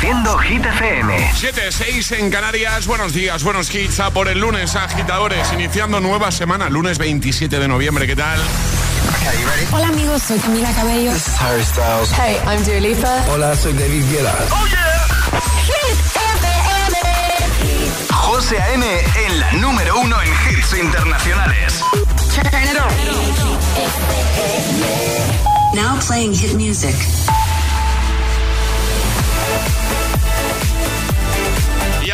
Reproduciendo Hit FM. 7-6 en Canarias. Buenos días, buenos hits. A por el lunes, agitadores. Iniciando nueva semana, lunes 27 de noviembre. ¿Qué tal? Hola amigos, soy Camila Cabello. This is Harry Styles. Hey, I'm Dua Lipa. Hola, soy David Guetta. ¡Oh, yeah! José A.M. en la número uno en hits internacionales. Now playing hit music.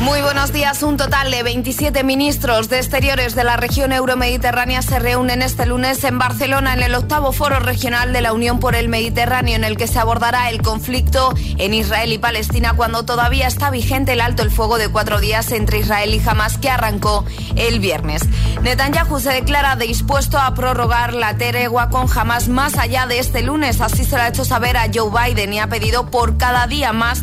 Muy buenos días. Un total de 27 ministros de Exteriores de la región euromediterránea se reúnen este lunes en Barcelona en el octavo foro regional de la Unión por el Mediterráneo en el que se abordará el conflicto en Israel y Palestina cuando todavía está vigente el alto el fuego de cuatro días entre Israel y Hamas que arrancó el viernes. Netanyahu se declara dispuesto a prorrogar la tregua con Hamas más allá de este lunes. Así se lo ha hecho saber a Joe Biden y ha pedido por cada día más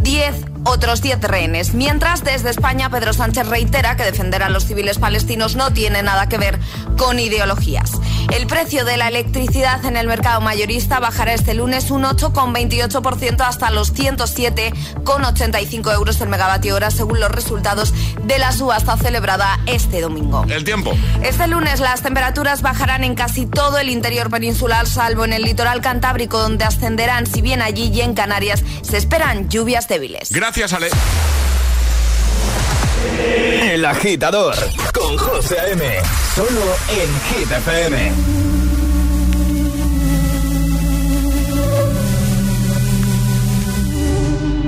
10 otros 10 rehenes. Mientras, desde España, Pedro Sánchez reitera que defender a los civiles palestinos no tiene nada que ver con ideologías. El precio de la electricidad en el mercado mayorista bajará este lunes un 8,28% hasta los 107,85 euros el megavatio hora, según los resultados de la subasta celebrada este domingo. El tiempo. Este lunes las temperaturas bajarán en casi todo el interior peninsular, salvo en el litoral cantábrico, donde ascenderán, si bien allí y en Canarias se esperan lluvias débiles. Gracias, Ale. El agitador con José A.M. Solo en Hit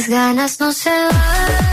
estas ganas no se van.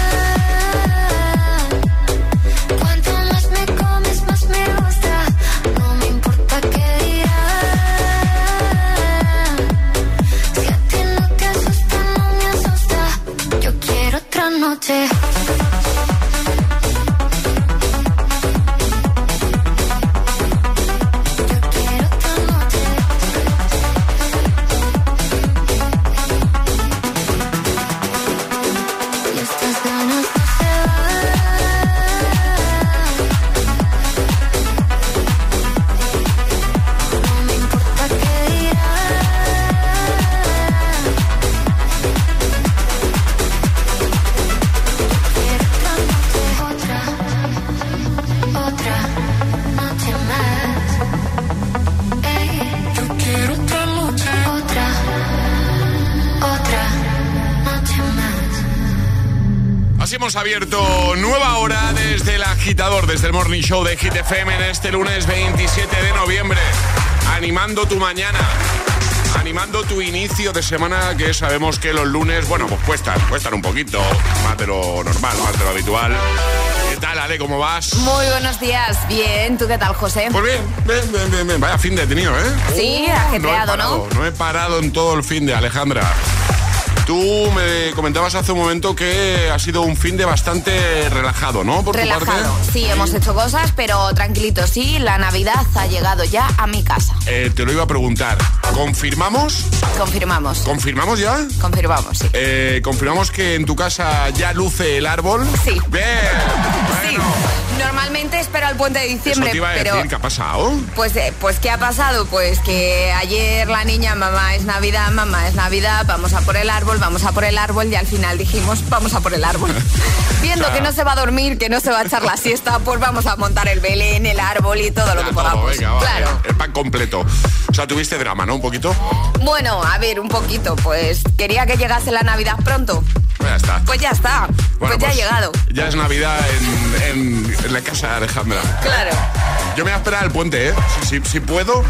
Abierto nueva hora desde el agitador, desde el Morning Show de Hit FM en este lunes 27 de noviembre. Animando tu mañana. Animando tu inicio de semana, que sabemos que los lunes, bueno, pues cuestan, cuestan un poquito, más de lo normal, más de lo habitual. ¿Qué tal, Ale? ¿Cómo vas? Muy buenos días. Bien, ¿tú qué tal, José? Pues bien, bien, bien, bien, bien. Vaya fin de tenido, ¿eh? Sí, ajetreado, no he parado, ¿no? No he parado en todo el fin de Alejandra. Tú me comentabas hace un momento que ha sido un fin de bastante relajado, ¿no? Por relajado, sí, hemos hecho cosas, pero tranquilo, sí, la Navidad ha llegado ya a mi casa. Eh, te lo iba a preguntar, ¿confirmamos? Confirmamos. ¿Confirmamos ya? Confirmamos, sí. Eh, ¿Confirmamos que en tu casa ya luce el árbol? Sí. Bien. Sí. Normalmente espero al puente de diciembre, Eso te pero ¿qué ha pasado? Pues, eh, pues qué ha pasado, pues que ayer la niña, mamá es Navidad, mamá es Navidad, vamos a por el árbol, vamos a por el árbol y al final dijimos vamos a por el árbol. Viendo que no se va a dormir, que no se va a echar la siesta, pues vamos a montar el Belén, el árbol y todo lo que podamos. claro. el pan completo. O sea, tuviste drama, ¿no? Un poquito. Bueno, a ver, un poquito. Pues quería que llegase la Navidad pronto. Pues ya está. Pues ya está. pues, ya ha pues llegado. Ya es Navidad en, la casa de Alejandra. Claro. Yo me voy a esperar al puente, ¿eh? si puedo,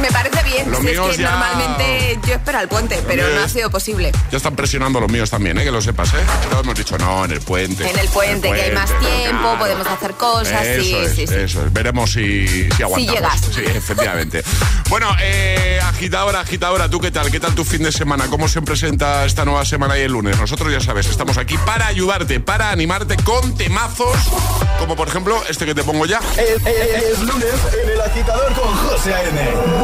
me parece bien. si es que normalmente yo espero al puente, pero no ha sido posible. Ya están presionando los míos también, ¿eh? que lo sepas, ¿eh? Pero hemos dicho, no, en el puente. En el puente, que hay más tiempo, podemos hacer cosas. sí, sí, sí. Eso es. Veremos si, si aguantamos. Si llegas. Sí, efectivamente. bueno, eh, agitadora, agitadora, ¿tú qué tal? ¿Qué tal tu fin de semana? ¿Cómo se presenta esta nueva semana y el lunes? Nosotros ya sabes, estamos aquí para ayudarte, para animarte con temazos, como por ejemplo este que te pongo ya. Es, lunes en el agitador con José A.N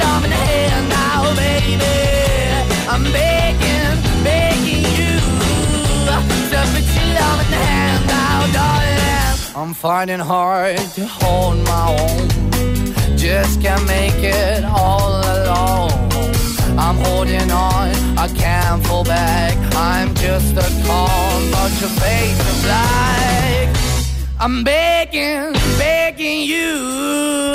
hand now, baby. I'm begging, begging you to put your hand darling. I'm finding hard to hold my own. Just can't make it all alone. I'm holding on, I can't fall back. I'm just a call, but your face is black. I'm begging, begging you,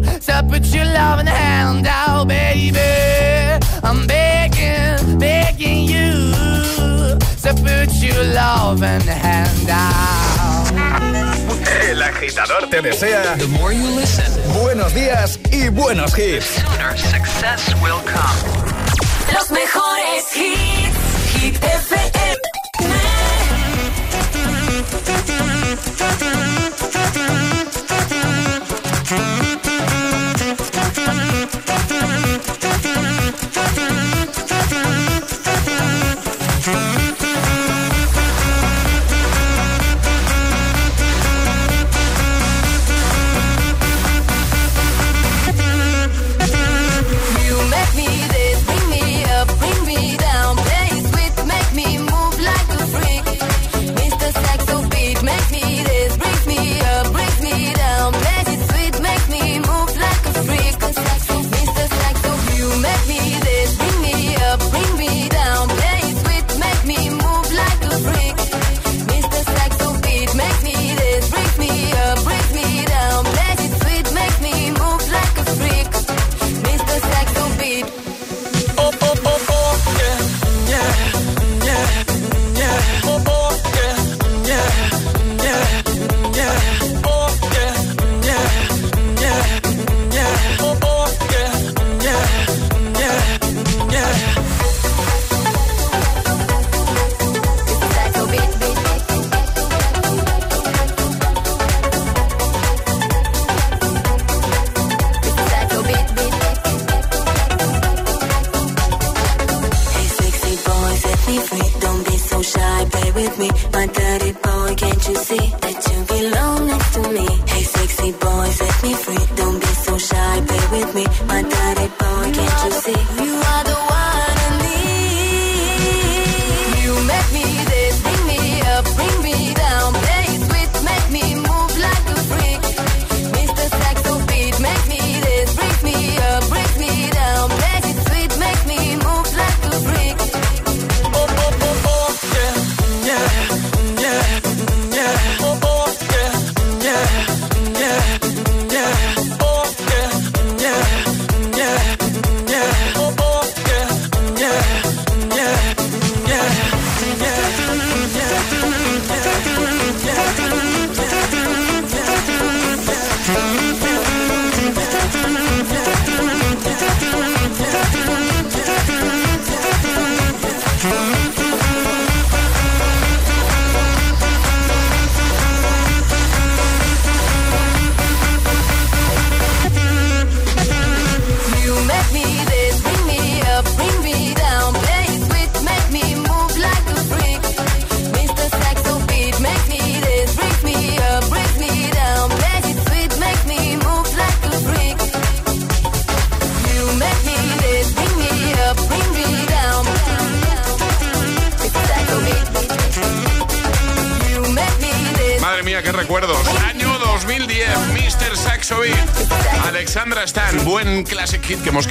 to put your loving hand out, baby. I'm begging, begging you to put your loving hand out. agitador te desea buenos días y buenos hits. Los mejores hits, hit FM.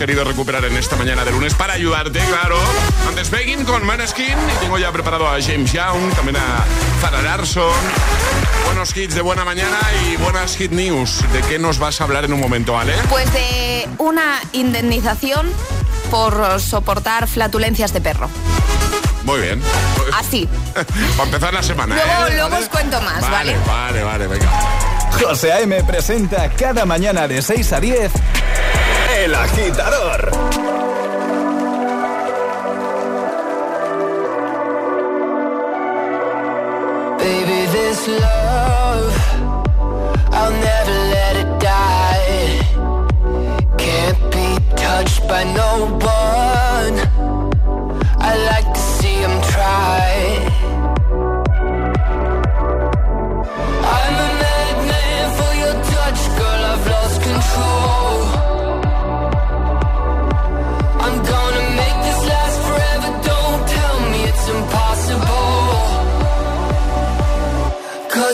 Querido recuperar en esta mañana de lunes para ayudarte, claro. Antes Begging con Maneskin y tengo ya preparado a James Young, también a Zara Larson. Buenos hits de buena mañana y buenas hit news. ¿De qué nos vas a hablar en un momento, Ale? Pues de una indemnización por soportar flatulencias de perro. Muy bien. Así. Para empezar la semana. Luego, ¿eh? luego os cuento más, ¿vale? Vale, vale, venga. José A.M. presenta cada mañana de 6 a 10 El Agitador. Baby, this love, I'll never let it die. Can't be touched by no one. I like to see them try.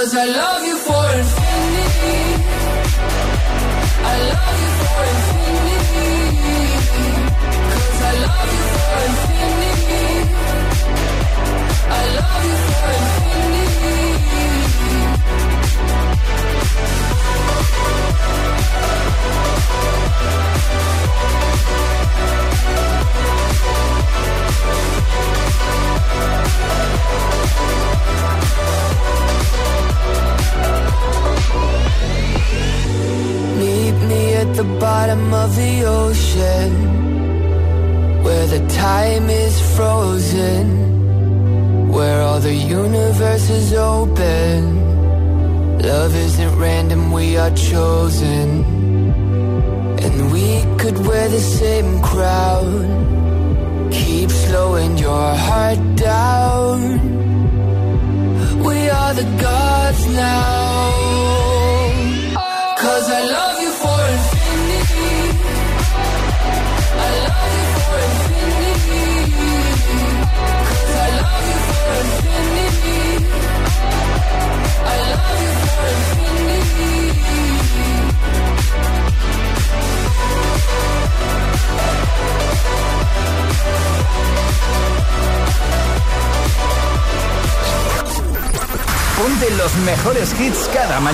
Cause I love you for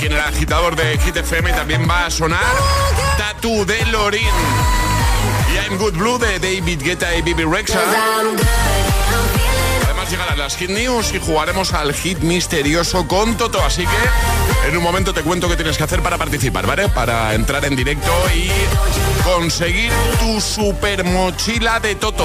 Aquí en el agitador de Hit FM también va a sonar Tattoo de Lorin. Y I'm Good Blue de David Guetta y Bibi Rexa. Además llegarán las Hit News y jugaremos al hit misterioso con Toto. Así que en un momento te cuento qué tienes que hacer para participar, ¿vale? Para entrar en directo y conseguir tu super mochila de Toto.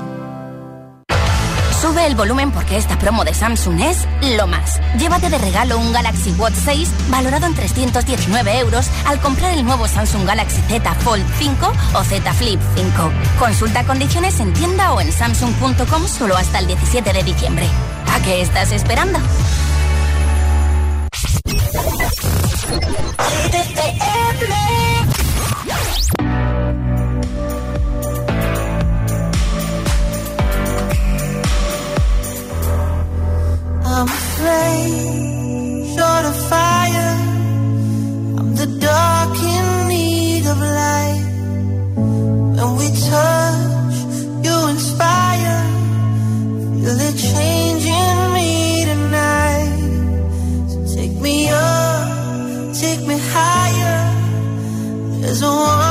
Sube el volumen porque esta promo de Samsung es lo más. Llévate de regalo un Galaxy Watch 6 valorado en 319 euros al comprar el nuevo Samsung Galaxy Z Fold 5 o Z Flip 5. Consulta condiciones en tienda o en samsung.com solo hasta el 17 de diciembre. ¿A qué estás esperando? I'm afraid, short of fire. I'm the dark in need of light. When we touch, you inspire. Feel it changing me tonight. So take me up, take me higher. There's a world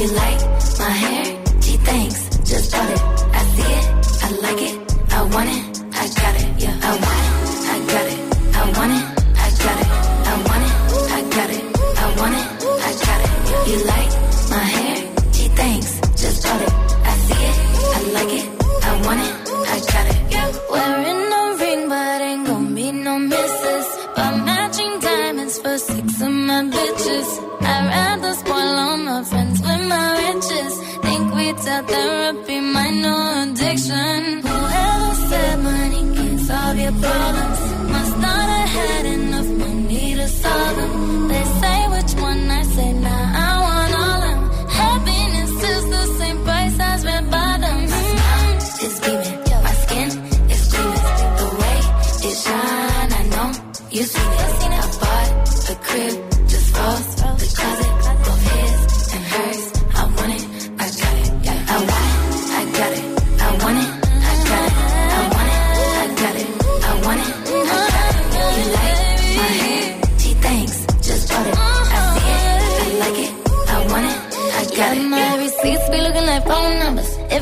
You like my hair? Gee, thanks. Just bought it. I see it. I like it. I want it. I got it. Yeah. I want it. I got it. I want it.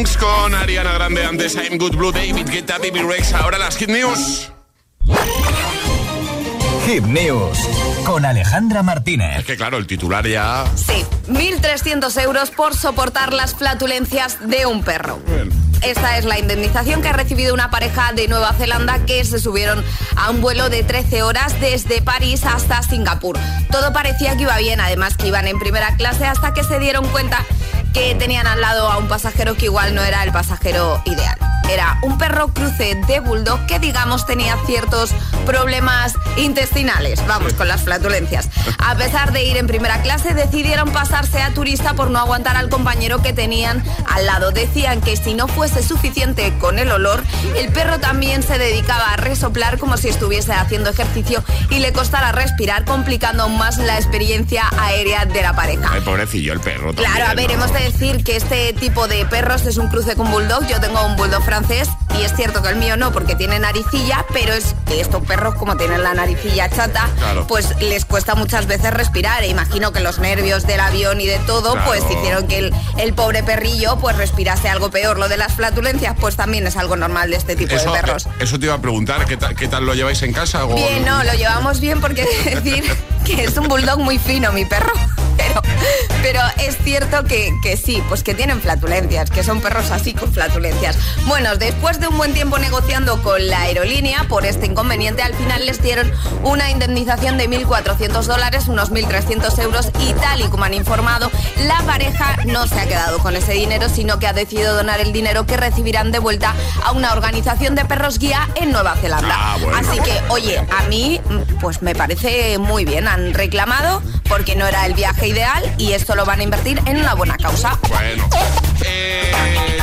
Con Ariana Grande antes I'm Good Blue, David Guetta, Baby Rex. Ahora las Hit News. Hit News con Alejandra Martínez. Es que claro, el titular ya... Sí, 1.300 euros por soportar las flatulencias de un perro. Esta es la indemnización que ha recibido una pareja de Nueva Zelanda que se subieron a un vuelo de 13 horas desde París hasta Singapur. Todo parecía que iba bien, además que iban en primera clase hasta que se dieron cuenta que tenían al lado a un pasajero que igual no era el pasajero ideal. Era un perro cruce de bulldog que digamos tenía ciertos problemas intestinales, vamos, con las flatulencias. A pesar de ir en primera clase, decidieron pasarse a turista por no aguantar al compañero que tenían al lado. Decían que si no fuese suficiente con el olor, el perro también se dedicaba a resoplar como si estuviese haciendo ejercicio y le costara respirar, complicando aún más la experiencia aérea de la pareja. Ay, pobrecillo el perro. también, Claro, a ver, ¿no? hemos de decir que este tipo de perros es un cruce con bulldog. Yo tengo un bulldog francés y es cierto que el mío no porque tiene naricilla, pero es que estos perros como tienen la naricilla chata, Claro. pues les cuesta muchas veces respirar. E imagino que los nervios del avión y de todo, Claro. pues hicieron que el, el pobre perrillo pues respirase algo peor. Lo de las flatulencias, pues también es algo normal de este tipo Eso, de perros. eh, eso te iba a preguntar, ¿qué tal, qué tal lo lleváis en casa? o- Bien, no, lo llevamos bien porque decir que es un bulldog muy fino, mi perro. Pero, pero es cierto que, que sí, pues que tienen flatulencias, que son perros así con flatulencias. Bueno, después de un buen tiempo negociando con la aerolínea por este inconveniente, al final les dieron una indemnización de 1.400 dólares, unos 1.300 euros, y tal y como han informado, la pareja no se ha quedado con ese dinero, sino que ha decidido donar el dinero que recibirán de vuelta a una organización de perros guía en Nueva Zelanda. Ah, bueno. Así que, oye, a mí pues me parece muy bien. Han reclamado porque no era el viaje ideal y esto lo van a invertir en una buena causa. Bueno. Eh,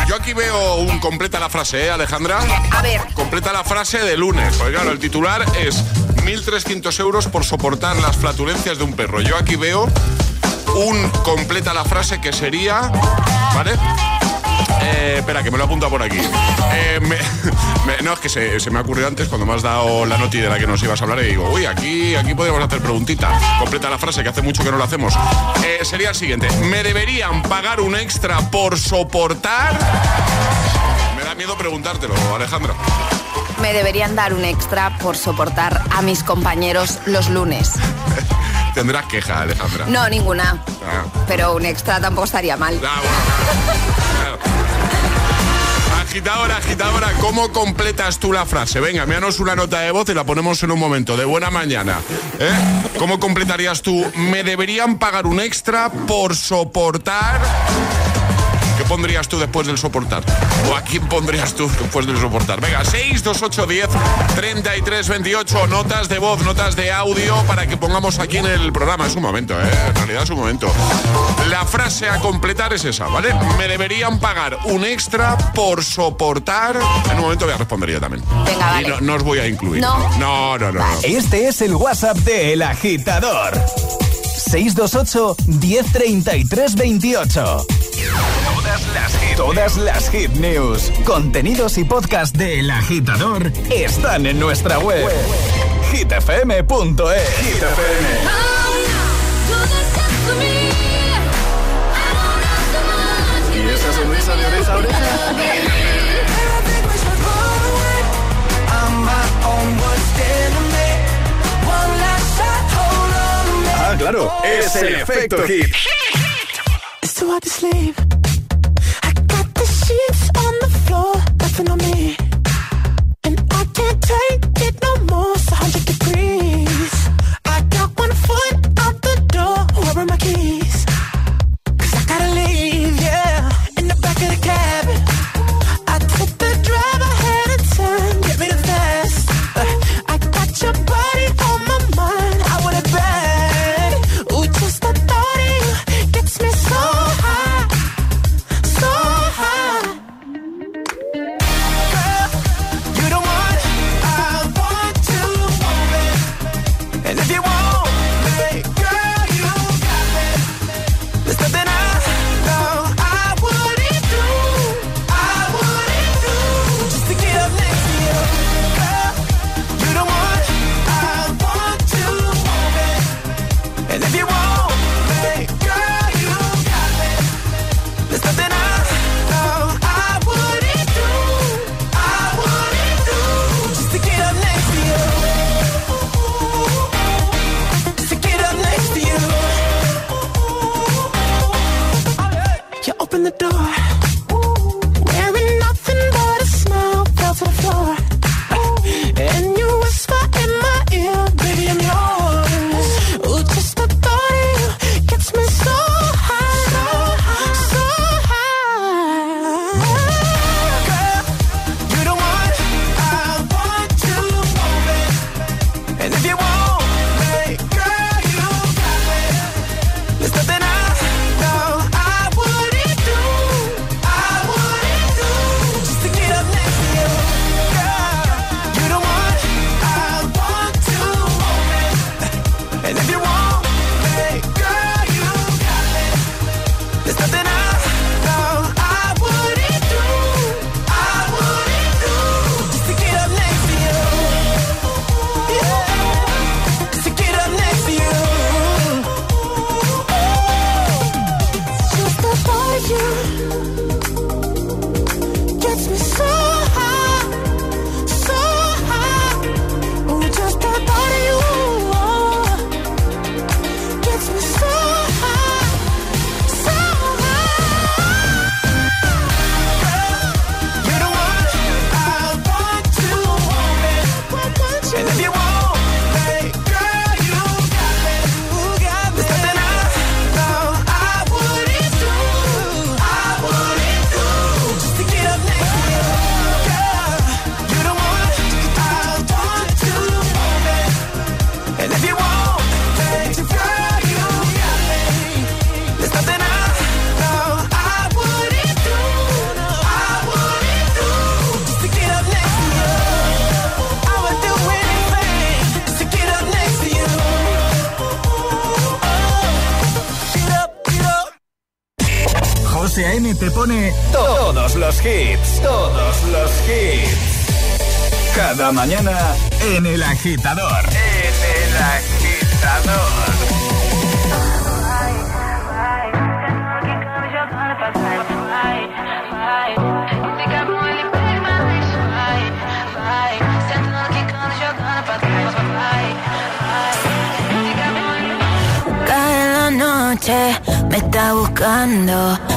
yo aquí veo un completa la frase, ¿eh, Alejandra? A ver. Completa la frase de lunes. Porque claro, el titular es 1.300 euros por soportar las flatulencias de un perro. Yo aquí veo un completa la frase que sería, ¿vale? Eh, espera, que me lo apunta por aquí. Eh, no, es que se, me ha ocurrido antes cuando me has dado la noti de la que nos ibas a hablar y digo, uy, aquí, aquí podríamos hacer preguntita. Completa la frase, que hace mucho que no lo hacemos. Eh, sería el siguiente. ¿Me deberían pagar un extra por soportar? Me da miedo preguntártelo, Alejandra. Me deberían dar un extra por soportar a mis compañeros los lunes. Tendrás queja, Alejandra. No, ninguna. Ah. Pero un extra tampoco estaría mal. Ah, agitadora, agitadora, ¿cómo completas tú la frase? Venga, envíanos una nota de voz y la ponemos en un momento. De buena mañana. ¿eh? ¿Cómo completarías tú? ¿Me deberían pagar un extra por soportar? ¿Qué pondrías tú después del soportar? ¿O a quién pondrías tú después del soportar? Venga, 6, 2, 8, 10, 33, 28, notas de voz, notas de audio para que pongamos aquí en el programa. Es un momento, ¿eh? En realidad es un momento. La frase a completar es esa, ¿vale? Me deberían pagar un extra por soportar. En un momento voy a responder yo también. Venga, vale. Y no, os voy a incluir. No. No, no, no. Este es el WhatsApp de El Agitador. 628 1033 28 Todas las, hit, todas las hit news, contenidos y podcast de El Agitador están en nuestra web. hitfm.es Hitfm. ¿Y esa sonrisa de oreja a oreja? Ah, claro, es el efecto hit. Sheets on the floor, nothing on me. And I can't take te pone todos los hits, todos los hits. Cada mañana en El Agitador. En El Agitador. me está buscando.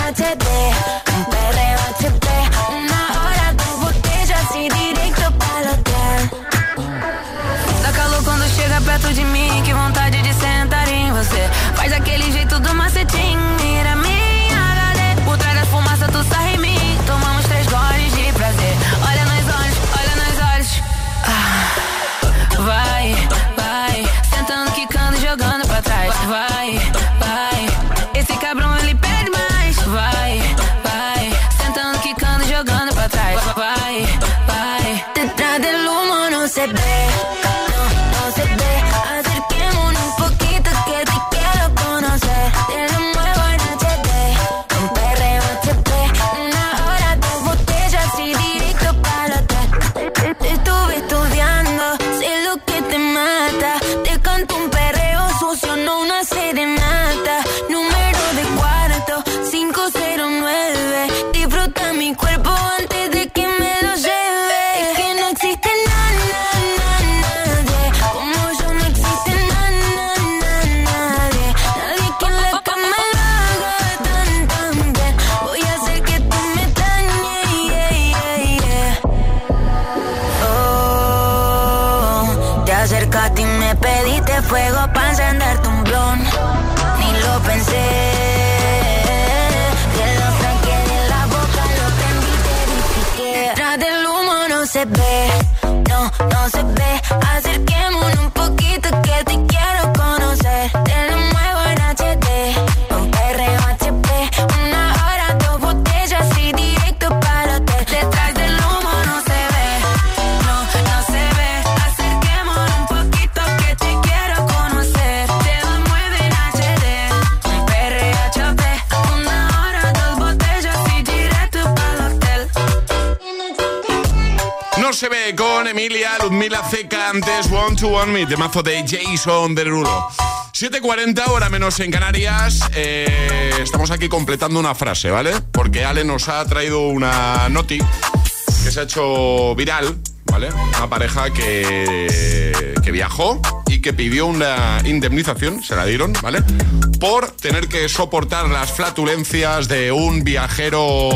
antes One to One Me, temazo de Jason Derulo. 7.40 hora menos en Canarias. Eh, estamos aquí completando una frase, ¿vale? Porque Ale nos ha traído una noti que se ha hecho viral, ¿vale? Una pareja que, que viajó y que pidió una indemnización, se la dieron, ¿vale? Por tener que soportar las flatulencias de un viajero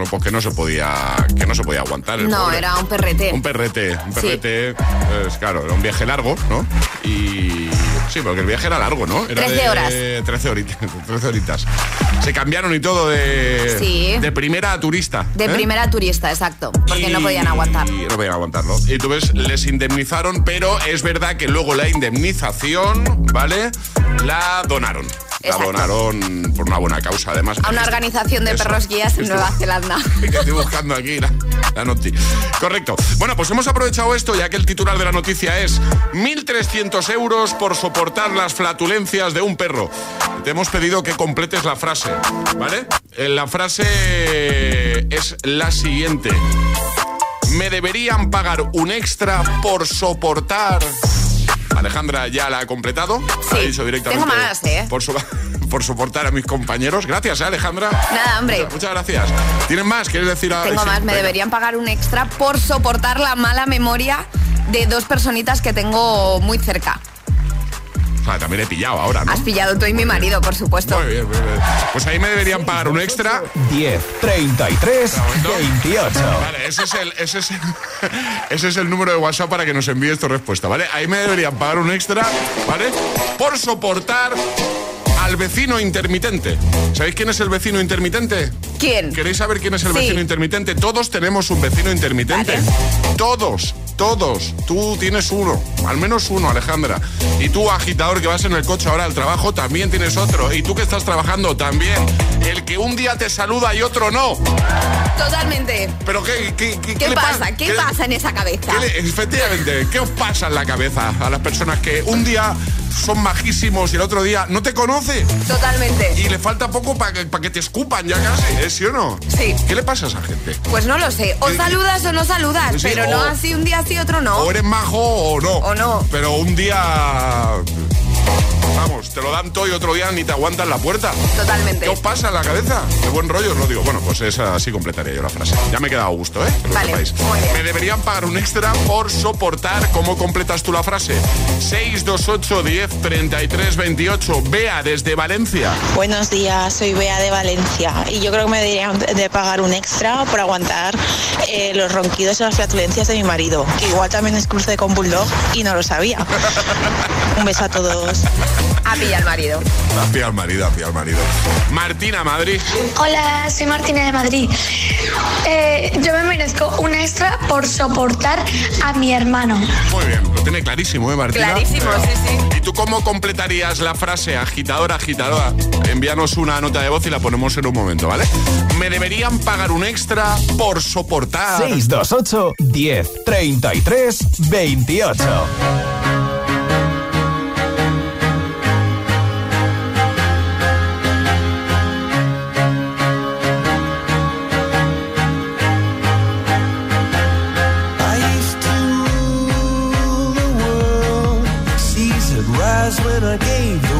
bueno, pues que no se podía, que no se podía aguantar. no, era un perrete. Un perrete, un perrete, pues, claro, era un viaje largo, ¿no? Y sí, porque el viaje era largo, ¿no? Era 13 horas. 13 horitas, 13 horitas. Se cambiaron y todo de, de primera a turista. De ¿eh? primera turista, exacto, porque no podían aguantar. Y no podían aguantarlo. Y tú ves, les indemnizaron, pero es verdad que luego la indemnización, ¿vale? La donaron. La donaron por una buena causa, además. A una organización de perros guías en Nueva Zelanda. estoy buscando aquí la, la noticia. Correcto. Bueno, pues hemos aprovechado esto, ya que el titular de la noticia es 1.300 euros por soportar las flatulencias de un perro. Te hemos pedido que completes la frase, ¿vale? Eh, la frase es la siguiente. ¿Me deberían pagar un extra por soportar Alejandra ya la ha completado. Sí, ha dicho directamente tengo más, ¿eh? Por, por soportar a mis compañeros. Gracias, ¿eh, Alejandra. Nada, hombre. Muchas, gracias. ¿Tienen más? ¿Quieres decir algo? Tengo más. Me deberían pagar un extra por soportar la mala memoria de dos personitas que tengo muy cerca. Sea, también he pillado ahora, ¿no? Has pillado tú y mi marido, por supuesto. Muy bien, muy bien. Pues ahí me deberían pagar un extra. 10, 33, 28. Vale, ese es, el, ese, es el, ese es el número de WhatsApp para que nos envíes tu respuesta, ¿vale? Ahí me deberían pagar un extra, ¿vale? Por soportar al vecino intermitente. ¿Sabéis quién es el vecino intermitente? ¿Quién? ¿Queréis saber quién es el Sí. vecino intermitente? Todos tenemos un vecino intermitente. Todos, todos. Tú tienes uno, al menos uno, Alejandra. Y tú, agitador, que vas en el coche ahora al trabajo, también tienes otro. Y tú que estás trabajando, también. El que un día te saluda y otro no. Totalmente. ¿Pero qué, qué, qué, ¿Qué, le pasa? ¿Qué, pasa en esa cabeza? ¿Qué le- efectivamente, ¿qué os pasa en la cabeza a las personas que un día son majísimos y el otro día no te conoce? Totalmente. Y le falta poco para que, pa' que te escupan ya casi, ¿eh? ¿Sí o no? Sí. ¿Qué le pasa a esa gente? Pues no lo sé. O saludas o no saludas, Sí, pero o- no así un día sí, otro no. O eres majo o no. O no. Pero un día... Vamos, te lo dan todo y otro día ni te aguantan la puerta. Totalmente. ¿Qué os pasa en la cabeza? De buen rollo os lo digo. Bueno, pues esa así completaría yo la frase. Ya me he quedado a gusto, ¿eh? Vale. Me deberían pagar un extra por soportar. ¿Cómo completas tú la frase? 628 10 33 28. Bea desde Valencia. Buenos días, soy Bea de Valencia y yo creo que me deberían de pagar un extra por aguantar eh, los ronquidos y las flatulencias de mi marido, que igual también es cruce con Bulldog y no lo sabía. un beso a todos. A pilla al marido. A pie al marido, a pie al marido. Martina, Madrid. Hola, soy Martina de Madrid. Eh, yo me merezco un extra por soportar a mi hermano. Muy bien, lo tiene clarísimo, ¿eh, Martina? Clarísimo, sí, sí. ¿Y tú cómo completarías la frase agitadora, agitadora? Envíanos una nota de voz y la ponemos en un momento, ¿vale? Me deberían pagar un extra por soportar. 628 10 33 28. When I gave the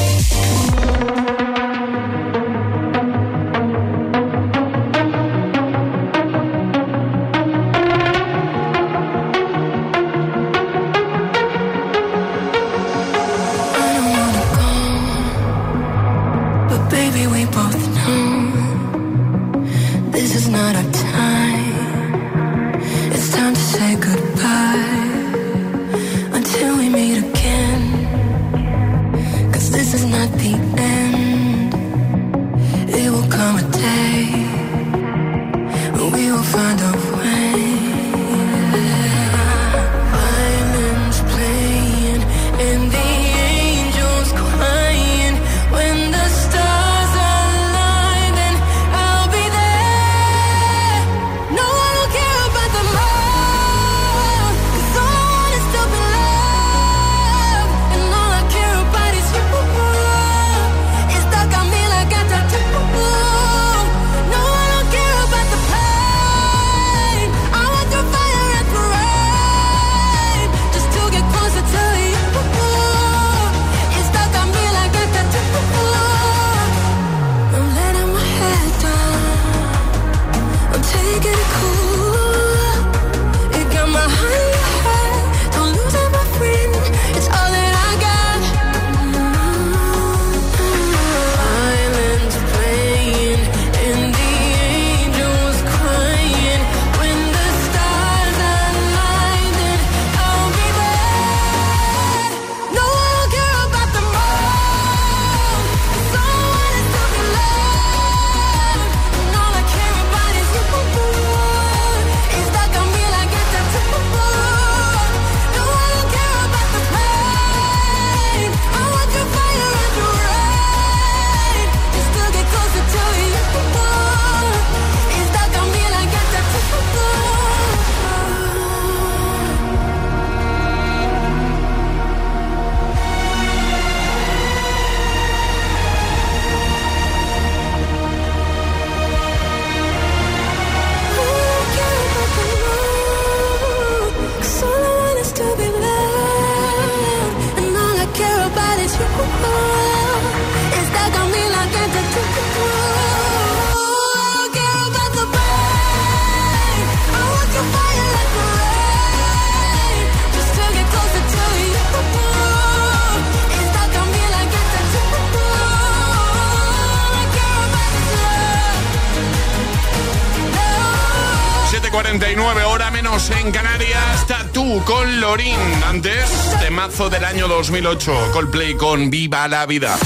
del año 2008. Coldplay con Viva la Vida.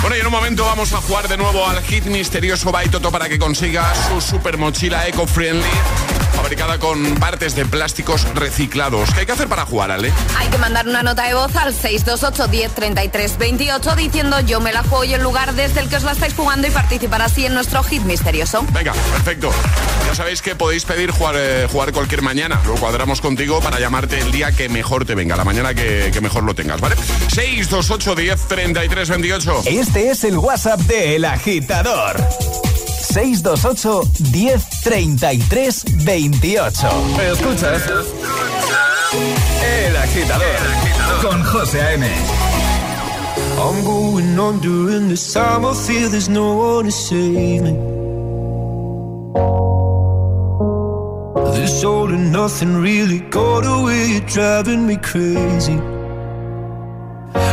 Bueno, y en un momento vamos a jugar de nuevo al hit misterioso Baitoto para que consiga su super mochila eco-friendly con partes de plásticos reciclados. ¿Qué hay que hacer para jugar, Ale? Hay que mandar una nota de voz al 628 10 28 diciendo yo me la juego y el lugar desde el que os la estáis jugando y participar así en nuestro hit misterioso. Venga, perfecto. Ya sabéis que podéis pedir jugar, eh, jugar cualquier mañana. Lo cuadramos contigo para llamarte el día que mejor te venga, la mañana que, que mejor lo tengas, ¿vale? 628 10 28. Este es el WhatsApp de El Agitador. 628 1033 28. Escuchas El Agitador con José A.M. I'm going on during this time. I feel there's no one to save me. This all and nothing really got away, driving me crazy.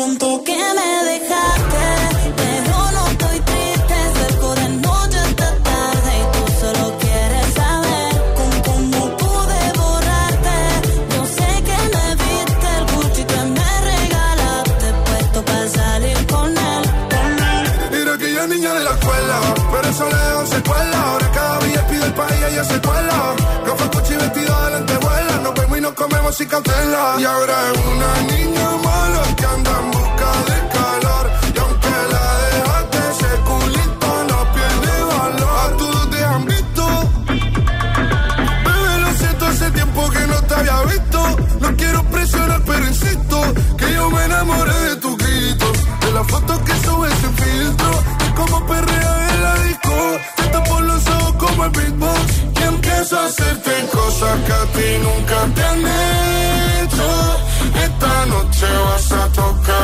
Tonto que me dejaste. Pero no estoy triste, cerco de noche hasta tarde y tú solo quieres saber con cómo pude borrarte. Yo sé que me viste el Gucci que me regalaste, puesto para salir con él. Con él. Mira aquella niña de la escuela, pero eso lejos se cuela. Ahora cada día pide el país ella se cuela. Gafas, coche y vestido de lentejuela. Nos vemos y nos comemos sin cautela. Y ahora es una niña mala Las fotos que subes este sin filtro. Es como perrea en la disco Te tapo los ojos como el beatbox. Y empiezo a hacerte cosas que a ti nunca te han hecho. Esta noche vas a tocar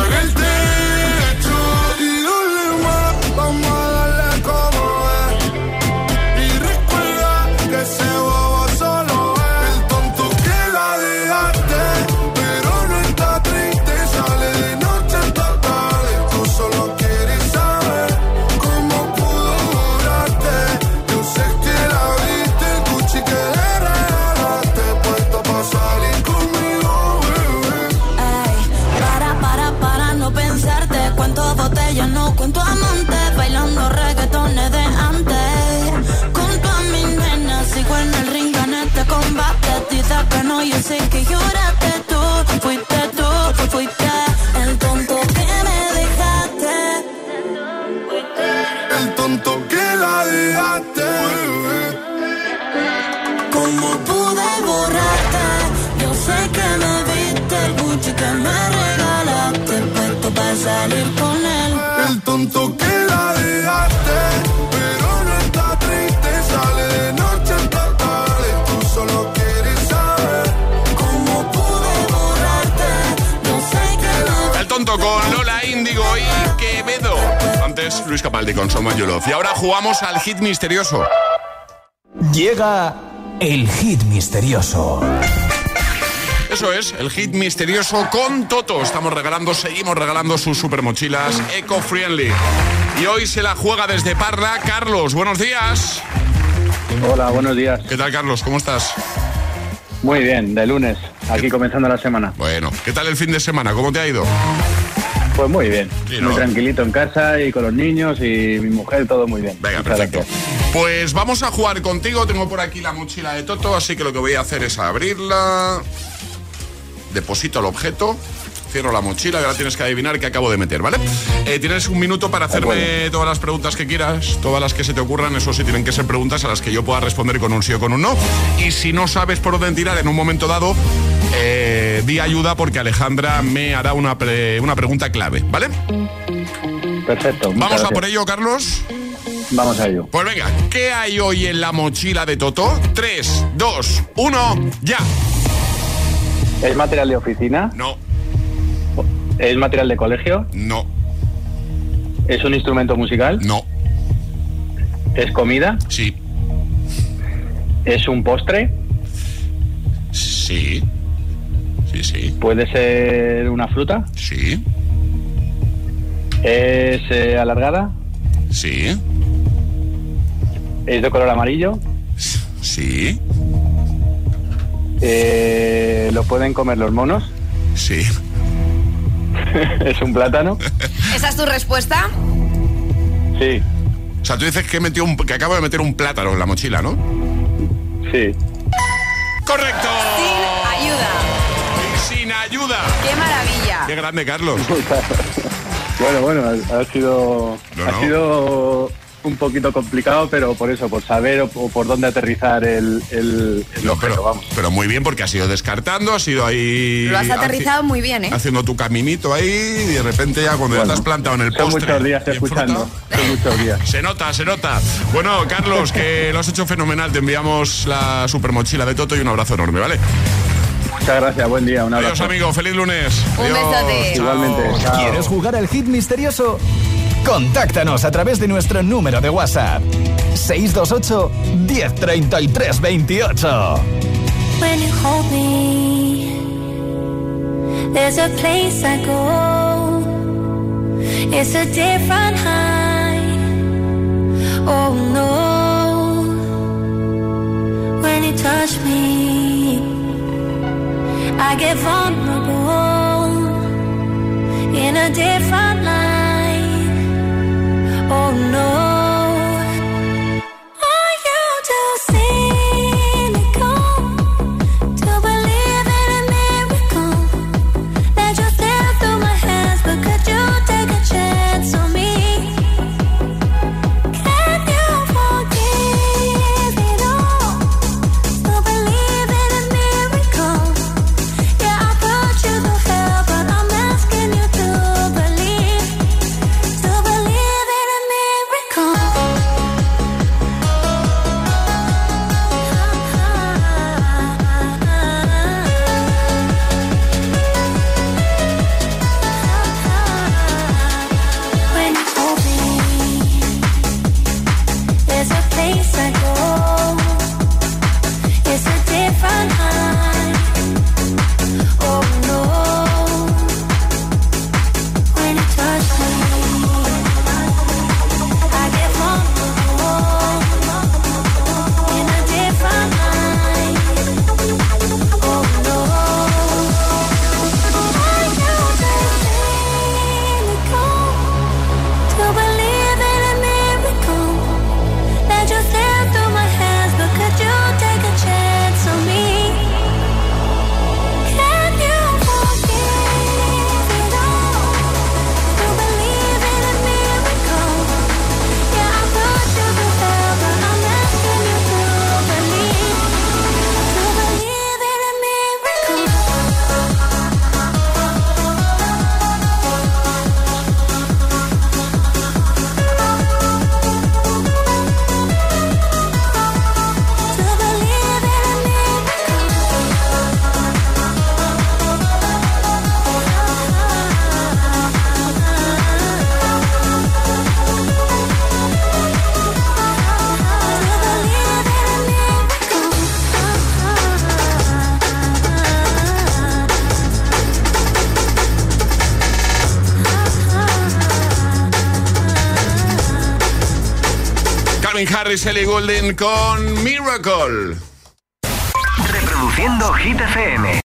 Luis Capaldi con Soma You Love. Y ahora jugamos al hit misterioso. Llega el hit misterioso. Eso es, el hit misterioso con Toto. Estamos regalando, seguimos regalando sus super mochilas eco-friendly. Y hoy se la juega desde Parla Carlos. Buenos días. Hola, buenos días. ¿Qué tal, Carlos? ¿Cómo estás? Muy bien, de lunes, aquí comenzando la semana. Bueno, ¿qué tal el fin de semana? ¿Cómo te ha ido? Pues muy bien, Sí, ¿no? muy tranquilito en casa y con los niños y mi mujer, todo muy bien. Venga, Muchas perfecto. gracias. Pues vamos a jugar contigo. Tengo por aquí la mochila de Toto, así que lo que voy a hacer es abrirla. Deposito el objeto. Cierro la mochila y ahora tienes que adivinar qué acabo de meter, ¿vale? Eh, tienes un minuto para hacerme todas las preguntas que quieras, todas las que se te ocurran. Eso sí, tienen que ser preguntas a las que yo pueda responder con un sí o con un no. Y si no sabes por dónde tirar en un momento dado, eh, di ayuda porque Alejandra me hará una, pre- una pregunta clave, ¿vale? Perfecto. ¿Vamos a por ello, Carlos? Vamos a ello. Pues venga, ¿qué hay hoy en la mochila de Toto? 3, 2, 1, ya. ¿Es material de oficina? No. ¿Es material de colegio? No. ¿Es un instrumento musical? No. ¿Es comida? Sí. ¿Es un postre? Sí. Sí, sí. ¿Puede ser una fruta? Sí. ¿Es eh, alargada? Sí. ¿Es de color amarillo? Sí. Eh, ¿Lo pueden comer los monos? Sí. ¿Es un plátano? ¿Esa es tu respuesta? Sí. O sea, tú dices que, metió un, que acabo de meter un plátano en la mochila, ¿no? Sí. ¡Correcto! Ayuda. ¡Qué maravilla! Qué grande, Carlos. Bueno, bueno, ha, ha sido No, ha no. sido un poquito complicado, pero por eso, por saber o, o por dónde aterrizar el, el, el No, objeto, pero, vamos. pero muy bien porque has ido descartando, has ido ahí... Lo has aterrizado muy bien, ¿eh? haciendo tu caminito ahí y de repente ya cuando ya te has plantado en el postre muchos días escuchando. fruta, muchos días. Se nota, se nota. Bueno, Carlos, que lo has hecho fenomenal. Te enviamos la super mochila de Toto y un abrazo enorme, ¿vale? Muchas gracias, buen día, un Adiós, abrazo. amigo. Feliz lunes. Un Adiós. besote. Igualmente, chao. ¿Quieres jugar al hit misterioso? Contáctanos a través de nuestro número de WhatsApp. 628 1033 28. When you hold me, there's a place I go. It's a different high. Oh no. When you touch me, I get vulnerable in a different light. Oh no. Ellie Goulding con Miracle. Reproduciendo Hit FM.